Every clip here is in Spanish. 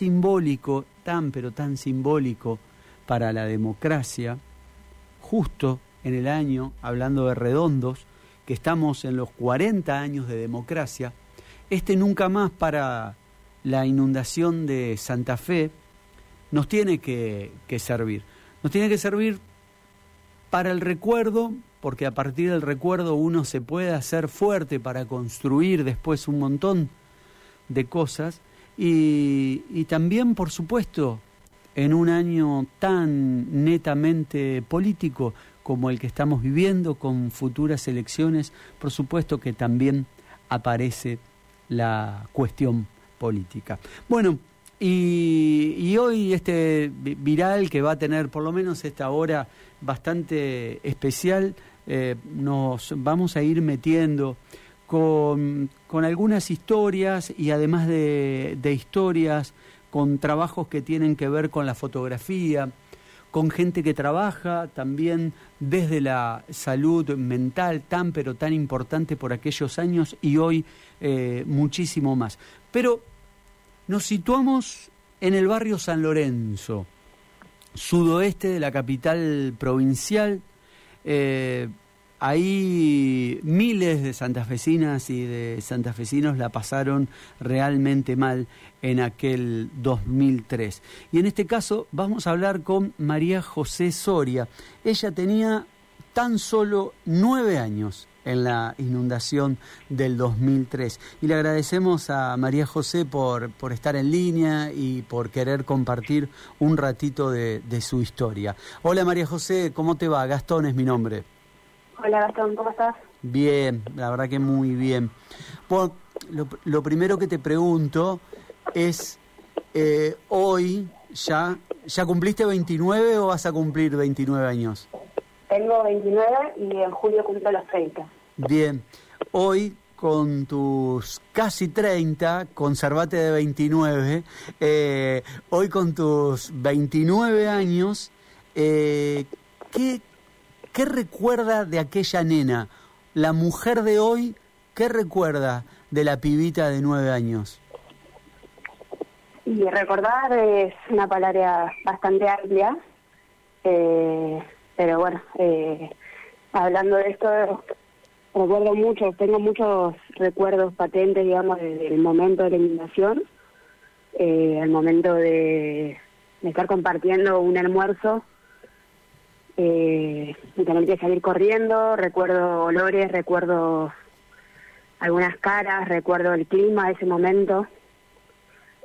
simbólico, tan pero tan simbólico para la democracia, justo en el año, hablando de redondos, que estamos en los 40 años de democracia, este nunca más para la inundación de Santa Fe nos tiene que, que servir. Nos tiene que servir para el recuerdo, porque a partir del recuerdo uno se puede hacer fuerte para construir después un montón de cosas, y, también, por supuesto, en un año tan netamente político como el que estamos viviendo, con futuras elecciones, por supuesto que también aparece la cuestión política. Bueno, y, hoy este viral que va a tener por lo menos esta hora bastante especial, eh, nos vamos a ir metiendo con, algunas historias y además de, historias, con trabajos que tienen que ver con la fotografía, con gente que trabaja también desde la salud mental tan pero tan importante por aquellos años y hoy eh, muchísimo más. Pero nos situamos en el barrio San Lorenzo, sudoeste de la capital provincial. Eh, Ahí miles de santafesinas y de santafesinos la pasaron realmente mal en aquel 2003. Y en este caso vamos a hablar con María José Soria. Ella tenía tan solo nueve años en la inundación del 2003. Y le agradecemos a María José por, por estar en línea y por querer compartir un ratito de, de su historia. Hola María José, ¿cómo te va? Gastón es mi nombre. Hola Gastón, ¿cómo estás? Bien, la verdad que muy bien. Bueno, lo, primero que te pregunto es, eh, hoy ya, ¿ya cumpliste 29 o vas a cumplir 29 años? Tengo 29 y en julio cumplo los 30. Bien, hoy con tus casi 30, conservate de 29, eh, hoy con tus 29 años, eh, ¿qué, ¿Qué recuerda de aquella nena? La mujer de hoy, ¿qué recuerda de la pibita de nueve años? Y recordar es una palabra bastante amplia, eh, pero bueno, eh, hablando de esto, recuerdo mucho, tengo muchos recuerdos patentes, digamos, del momento de la eliminación, eh, momento de estar compartiendo un almuerzo eh, y que salir corriendo, recuerdo olores, recuerdo algunas caras, recuerdo el clima de ese momento,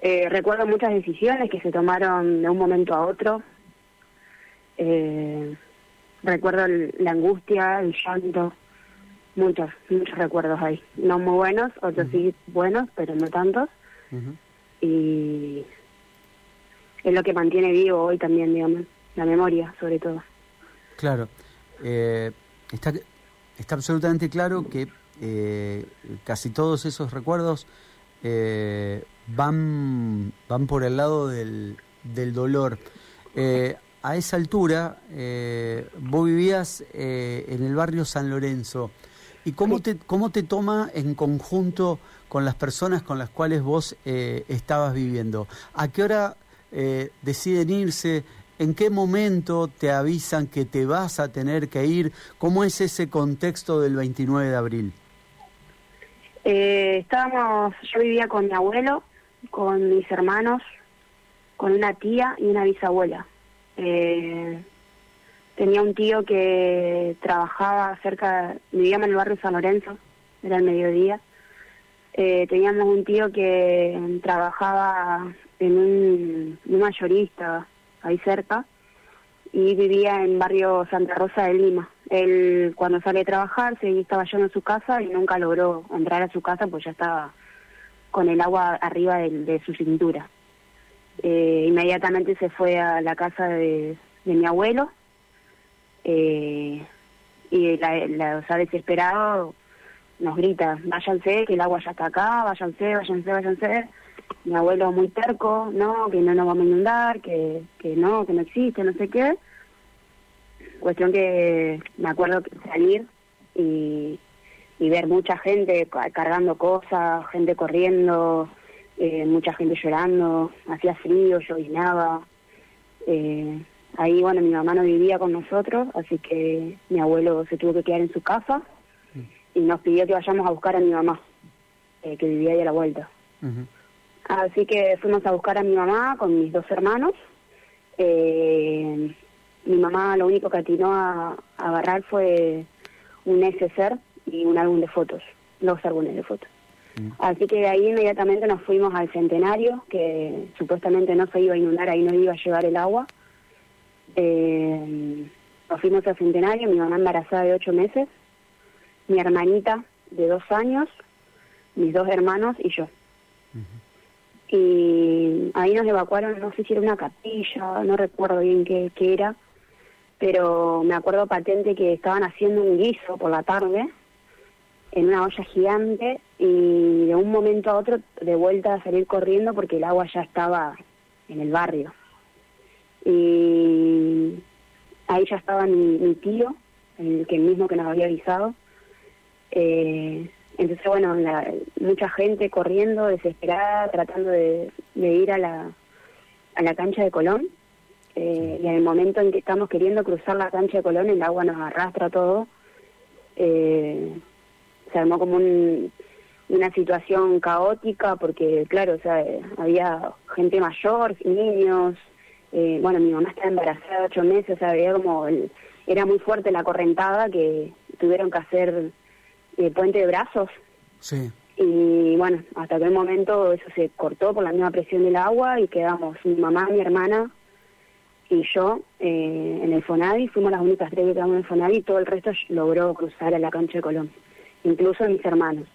eh, recuerdo muchas decisiones que se tomaron de un momento a otro, eh, recuerdo la angustia, el llanto, muchos, muchos recuerdos ahí, no muy buenos, otros sí buenos, pero no tantos, y es lo que mantiene vivo hoy también, digamos, la memoria sobre todo. Claro, eh, está, está absolutamente claro que eh, casi todos esos recuerdos eh, van, van por el lado del, del dolor. a esa altura, vos vivías en el barrio San Lorenzo. ¿Y cómo te, cómo te toma en conjunto con las personas con las cuales vos estabas viviendo? ¿A qué hora deciden irse? ¿En qué momento te avisan que te vas a tener que ir? ¿Cómo es ese contexto del 29 de abril? Eh, estábamos, yo vivía con mi abuelo, con mis hermanos, con una tía y una bisabuela. Eh, tenía un tío que trabajaba cerca, vivíamos en el barrio San Lorenzo, era el mediodía. Eh, teníamos un tío que trabajaba en un, un mayorista ahí cerca, y vivía en barrio Santa Rosa de Lima. Él cuando sale a trabajar se estaba yendo a su casa y nunca logró entrar a su casa pues ya estaba con el agua arriba de, su cintura. Eh, inmediatamente se fue a la casa de, mi abuelo eh, y la, la, desesperado nos grita, váyanse, que el agua ya está acá, váyanse, váyanse, váyanse mi abuelo muy terco, no, que no nos vamos a inundar, que, que no, que no existe, no sé qué. Cuestión que me acuerdo salir y, y ver mucha gente cargando cosas, gente corriendo, eh, mucha gente llorando, hacía frío, llovinaba. Eh, ahí, bueno, mi mamá no vivía con nosotros, así que mi abuelo se tuvo que quedar en su casa y nos pidió que vayamos a buscar a mi mamá, eh, que vivía ahí a la vuelta. Así que fuimos a buscar a mi mamá con mis dos hermanos. Eh, mi mamá lo único que atinó a, agarrar fue un neceser y un álbum de fotos, dos álbumes de fotos. Mm. Así que ahí inmediatamente nos fuimos al centenario, que supuestamente no se iba a inundar, ahí no iba a llevar el agua. Eh, nos fuimos al centenario, mi mamá embarazada de ocho meses, mi hermanita de dos años, mis dos hermanos y yo. Y ahí nos evacuaron, no sé si era una capilla, no recuerdo bien qué, era, pero me acuerdo patente que estaban haciendo un guiso por la tarde en una olla gigante y de un momento a otro de vuelta a salir corriendo porque el agua ya estaba en el barrio. Y ahí ya estaba mi, tío, el que mismo que nos había avisado. Eh, entonces, bueno, mucha gente corriendo, desesperada, tratando de, ir a la, a la cancha de Colón. Eh, y en el momento en que estamos queriendo cruzar la cancha de Colón, el agua nos arrastra todo. Eh, se armó como una situación caótica porque, claro, o sea, había gente mayor, niños, eh, bueno, mi mamá estaba embarazada de ocho meses, o sea, había como, era muy fuerte la correntada que tuvieron que hacer eh, puente de brazos. Sí. Y bueno, hasta aquel momento eso se cortó por la misma presión del agua y quedamos mi mamá, mi hermana y yo eh, en el Fonavi, fuimos las únicas tres que quedamos en el Fonavi y todo el resto logró cruzar a la cancha de Colón incluso mis hermanos.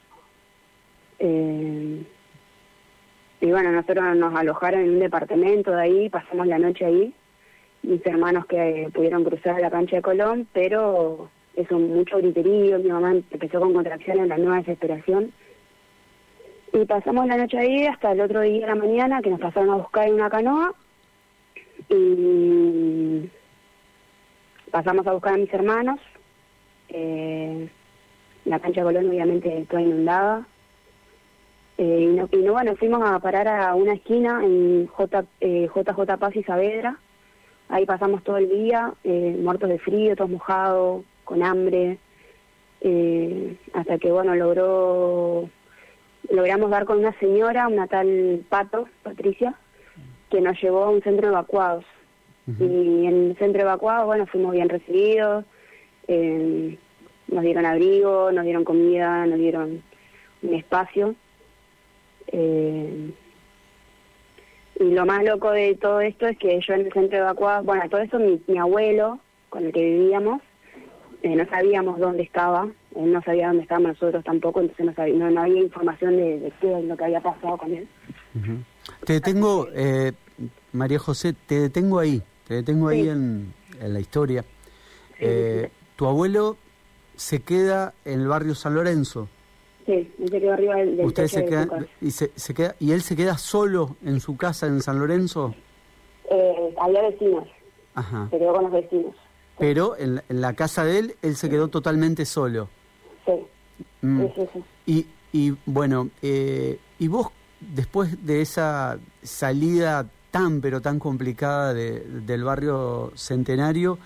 Eh, y bueno, nosotros nos alojaron en un departamento de ahí, pasamos la noche ahí, mis hermanos que pudieron cruzar la cancha de Colón, pero eso, mucho griterío, mi mamá empezó con contracciones, la nueva desesperación. Y pasamos la noche ahí hasta el otro día de la mañana que nos pasaron a buscar en una canoa y pasamos a buscar a mis hermanos. Eh, la cancha Colón obviamente toda inundada. Eh, y, no, y, bueno, fuimos a parar a una esquina en J, eh, JJ Paz y Saavedra. Ahí pasamos todo el día, eh, muertos de frío, todos mojados, con hambre, eh, hasta que bueno, logró logramos dar con una señora, una tal Pato, Patricia, que nos llevó a un centro de evacuados. Y en el centro de evacuados, bueno, fuimos bien recibidos. Eh, nos dieron abrigo, nos dieron comida, nos dieron un espacio. Eh, y lo más loco de todo esto es que yo en el centro de evacuados, bueno, todo eso mi, mi abuelo, con el que vivíamos, eh, no sabíamos dónde estaba, él no sabía dónde estábamos nosotros tampoco, entonces no, sabía, no, había información de, qué es lo que había pasado con él. Te detengo, eh, María José, te detengo ahí, te detengo ahí en, en, la historia. tu abuelo se queda en el barrio San Lorenzo. Sí, él se quedó arriba del, Usted se queda, y se, queda y él se queda solo en su casa en San Lorenzo. Eh, había vecinos. Ajá. Se quedó con los vecinos. Pero en, la casa de él, él se quedó totalmente solo. Sí. Mm. sí, sí, Y, y bueno, eh, y vos después de esa salida tan pero tan complicada de, del barrio Centenario,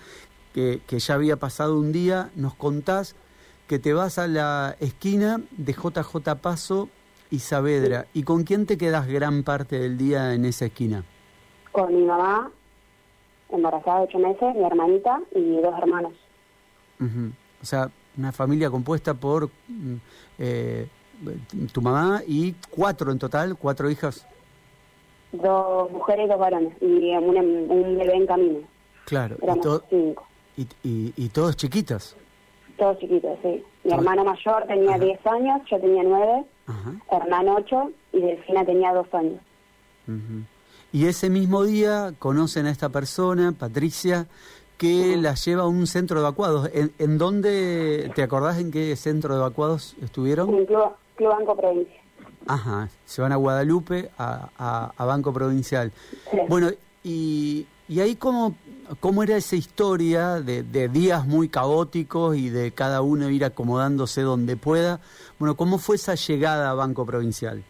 que, ya había pasado un día, nos contás que te vas a la esquina de JJ Paso y Saavedra. ¿Y con quién te quedas gran parte del día en esa esquina? Con mi mamá, embarazada de ocho meses, mi hermanita y dos hermanos. O sea, una familia compuesta por mm, eh, tu mamá y cuatro en total, cuatro hijas. Dos mujeres y dos varones, y un, un bebé en camino. Claro, Éramos cinco. ¿Y, y, todos chiquitos? Todos chiquitos, sí. Mi hermano mayor tenía 10 años, yo tenía 9, hermano 8 y Delfina tenía 2 años. Y ese mismo día conocen a esta persona, Patricia, que la lleva a un centro de evacuados. ¿En, ¿En, dónde, te acordás en qué centro de evacuados estuvieron? En Club, Banco Provincia. Ajá, se van a Guadalupe, a, a, Banco Provincial. Bueno, y, y ahí cómo cómo era esa historia de, días muy caóticos y de cada uno ir acomodándose donde pueda. Bueno, ¿cómo fue esa llegada a Banco Provincial?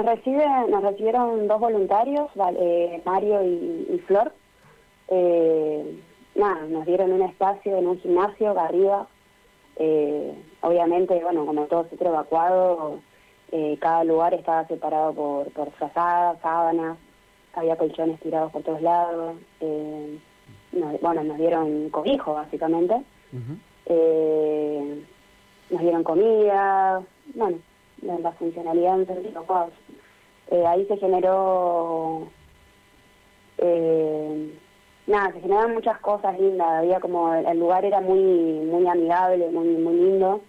Nos recibe, nos recibieron dos voluntarios, eh, Mario y, Flor. Eh, nada, nos dieron un espacio en un gimnasio arriba. Eh, obviamente, bueno, como todo centro evacuado, cada lugar estaba separado por, por frazadas, sábanas, había colchones tirados por todos lados. Eh, bueno, nos dieron cobijo, básicamente. eh, nos dieron comida, bueno, la funcionalidad evacuados. Eh, ahí se generó... Eh, nada, se generaban muchas cosas lindas, había como, el, lugar era muy muy amigable, muy muy lindo,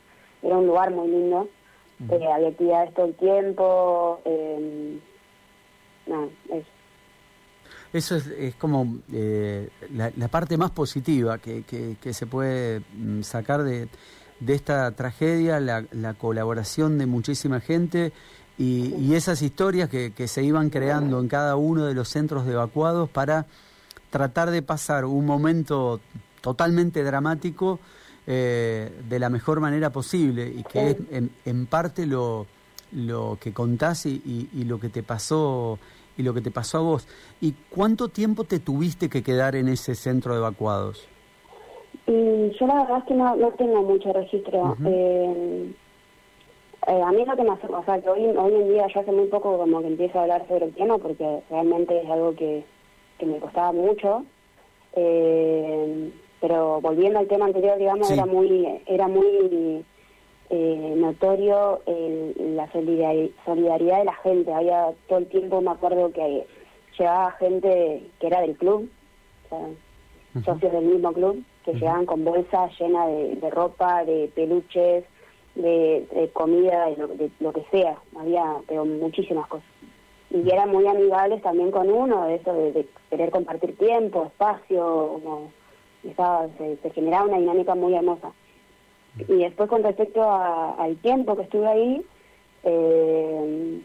era un lugar muy lindo, eh, había actividades todo el tiempo, eh, nada, eso. Eso es, es como eh, la, la, parte más positiva que, que, que se puede mm, sacar de, de esta tragedia, la, la, colaboración de muchísima gente y, y esas historias que, que, se iban creando en cada uno de los centros de evacuados para tratar de pasar un momento totalmente dramático eh, de la mejor manera posible y que es en, en parte lo, lo, que contás y, y, y, lo que te pasó y lo que te pasó a vos. ¿Y cuánto tiempo te tuviste que quedar en ese centro de evacuados? Y yo la verdad es que no, no tengo mucho registro. Uh -huh. eh, eh, a mí lo que me hace, o sea, que hoy, hoy en día yo hace muy poco como que empiezo a hablar sobre el tema porque realmente es algo que que me costaba mucho. Eh, pero volviendo al tema anterior, digamos, sí. era muy era muy eh, notorio el, la solidaridad de la gente. Había todo el tiempo, me acuerdo que llegaba gente que era del club, o sea, uh -huh. socios del mismo club, que uh -huh. llegaban con bolsas llenas de, de, ropa, de peluches, de, de comida, de lo, de lo que sea. Había, pero muchísimas cosas y eran muy amigables también con uno, de eso de, de querer compartir tiempo, espacio, como estaba, se, se, generaba una dinámica muy hermosa. Y después con respecto a, al tiempo que estuve ahí, eh,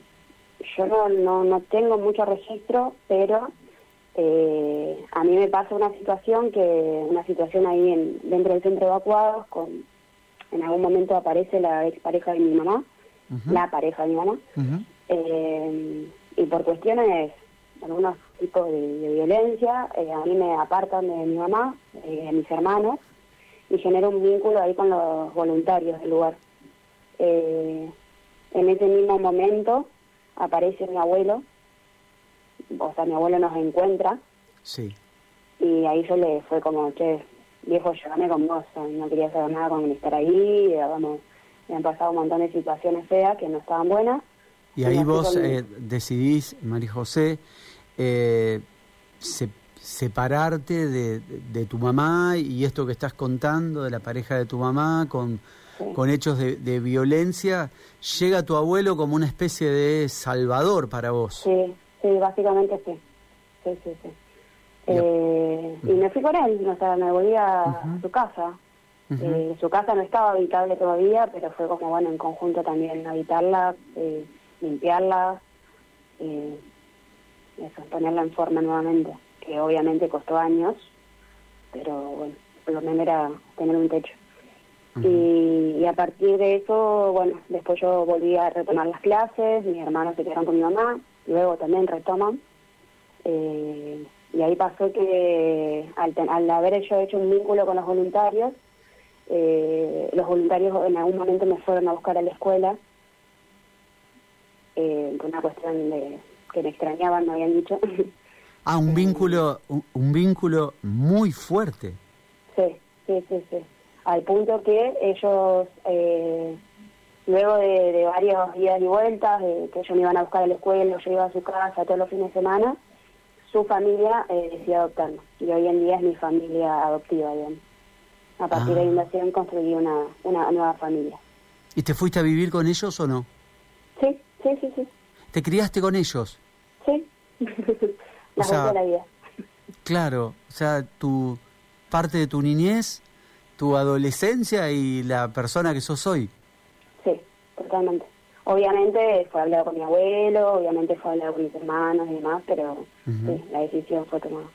yo no, no, no tengo mucho registro, pero eh, a mí me pasa una situación que, una situación ahí en, dentro del centro de evacuados, con, en algún momento aparece la expareja de mi mamá, uh -huh. la pareja de mi mamá, uh -huh. eh, y por cuestiones, algunos tipos de, de violencia, eh, a mí me apartan de mi mamá, eh, de mis hermanos, y genero un vínculo ahí con los voluntarios del lugar. Eh, en ese mismo momento aparece mi abuelo, o sea, mi abuelo nos encuentra. Sí. Y ahí yo le fue como, che, viejo, llévame con vos, no quería saber nada con estar ahí, vamos, me han pasado un montón de situaciones feas que no estaban buenas y ahí vos eh, decidís, María José, eh, se, separarte de, de, de, tu mamá y esto que estás contando de la pareja de tu mamá con, sí. con hechos de, de, violencia, llega tu abuelo como una especie de salvador para vos. Sí, sí, básicamente sí. Sí, sí, sí. Eh, y me fui con él, o sea, me volví a, uh -huh. su casa. Uh -huh. eh, su casa no estaba habitable todavía, pero fue como, bueno, en conjunto también habitarla. Eh, limpiarla, eso, ponerla en forma nuevamente, que obviamente costó años, pero bueno, lo menos era tener un techo. Uh -huh. y, y, a partir de eso, bueno, después yo volví a retomar las clases, mis hermanos se quedaron con mi mamá, luego también retoman. Eh, y ahí pasó que al, al, haber yo hecho un vínculo con los voluntarios, eh, los voluntarios en algún momento me fueron a buscar a la escuela eh, por una cuestión de que me extrañaban, me habían dicho. Ah, un vínculo, un, un, vínculo muy fuerte. Sí, sí, sí, sí. Al punto que ellos, eh, luego de, de, varios días y vueltas, de que ellos me iban a buscar a la escuela, yo iba a su casa todos los fines de semana, su familia eh, decidió adoptarme. Y hoy en día es mi familia adoptiva, digamos. A partir ah. de ahí construí una, una nueva familia. ¿Y te fuiste a vivir con ellos o no? Sí, Sí, sí, sí. ¿Te criaste con ellos? Sí. la o sea, de la vida. Claro, o sea, tu parte de tu niñez, tu adolescencia y la persona que sos hoy. Sí, totalmente. Obviamente fue hablado con mi abuelo, obviamente fue hablado con mis hermanos y demás, pero uh -huh. sí, la decisión fue tomada.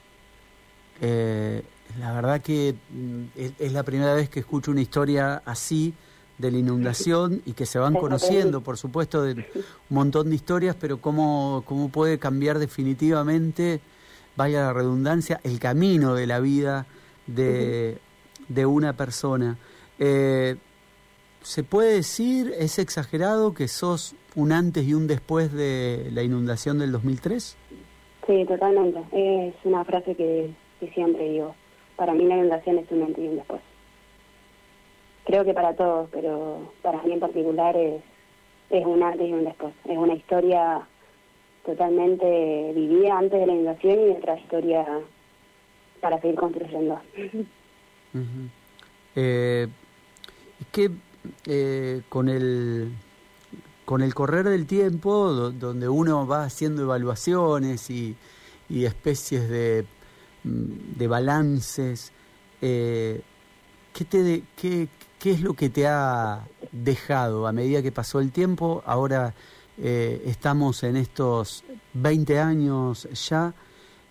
Eh, la verdad que mm, es, es, la primera vez que escucho una historia así de la inundación y que se van conociendo, por supuesto, de un montón de historias, pero cómo, cómo puede cambiar definitivamente, vaya la redundancia, el camino de la vida de, de una persona. Eh, ¿Se puede decir, es exagerado, que sos un antes y un después de la inundación del 2003? Sí, totalmente. Es una frase que, siempre digo. Para mí la inundación es un antes y un después. Creo que para todos, pero para mí en particular es, es un antes y un después. Es una historia totalmente vivida antes de la inundación y otra historia para seguir construyendo. eh, ¿Qué eh, con el con el correr del tiempo, donde uno va haciendo evaluaciones y, especies de, mm, de balances, eh, ¿qué, te qué, ¿qué es lo que te ha dejado a medida que pasó el tiempo? Ahora eh, estamos en estos 20 años ya.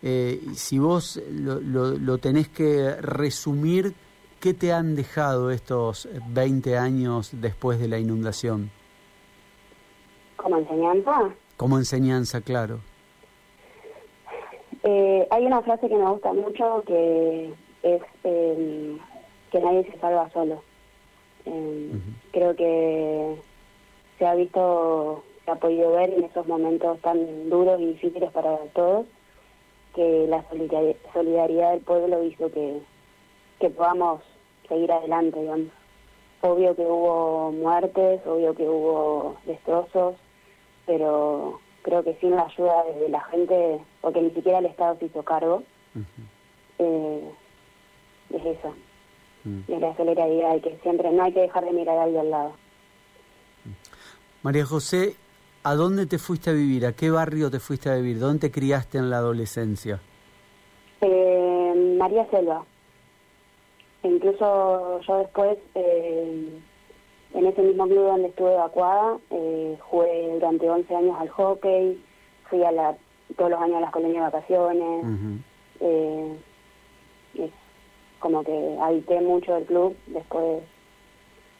si vos lo, lo, lo tenés que resumir, ¿Qué te han dejado estos 20 años después de la inundación? ¿Como enseñanza? Como enseñanza, claro. Eh, hay una frase que me gusta mucho que es em, que nadie se salva solo. Em, creo que se ha visto, se ha podido ver en esos momentos tan duros y difíciles para todos, que la solidaridad del pueblo hizo que, que podamos seguir adelante, digamos. Obvio que hubo muertes, obvio que hubo destrozos, pero creo que sin la ayuda de la gente, porque ni siquiera el Estado se hizo cargo, eh, es eso. Mm. Es la solidaridad y que siempre no hay que dejar de mirar a alguien al lado. María José, ¿a dónde te fuiste a vivir? ¿A qué barrio te fuiste a vivir? ¿Dónde te criaste en la adolescencia? Eh, María Selva. Incluso yo después, eh, en ese mismo club donde estuve evacuada, eh, jugué durante 11 años al hockey, fui a la, todos los años a las colonias de vacaciones. eh, como que habité mucho el club después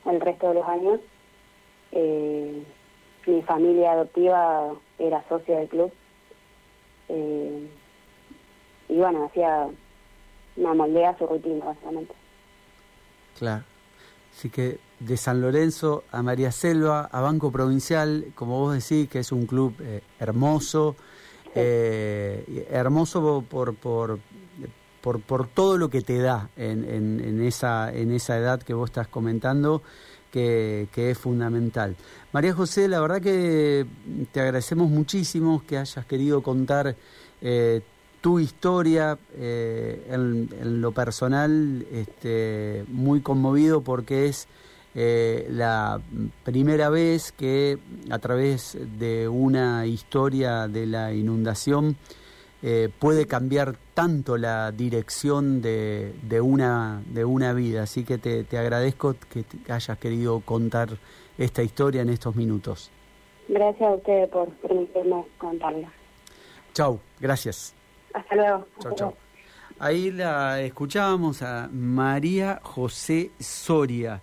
el resto de los años. Eh, mi familia adoptiva era socia del club. Eh, y bueno, hacía una moldea su rutina, básicamente. Claro. Así que de San Lorenzo a María Selva, a Banco Provincial, como vos decís, que es un club eh, hermoso, eh, hermoso por, por, por, todo lo que te da en, en, esa, en esa edad que vos estás comentando, que, que, es fundamental. María José, la verdad que te agradecemos muchísimo que hayas querido contar eh, tu historia eh, en, lo personal este, muy conmovido porque es eh, la primera vez que a través de una historia de la inundación eh, puede cambiar tanto la dirección de, de, una, de una vida. Así que te, te agradezco que hayas querido contar esta historia en estos minutos. Gracias a usted por permitirme contarla. Chau, gracias. Hasta luego. Chao, chao. Ahí la escuchábamos a María José Soria.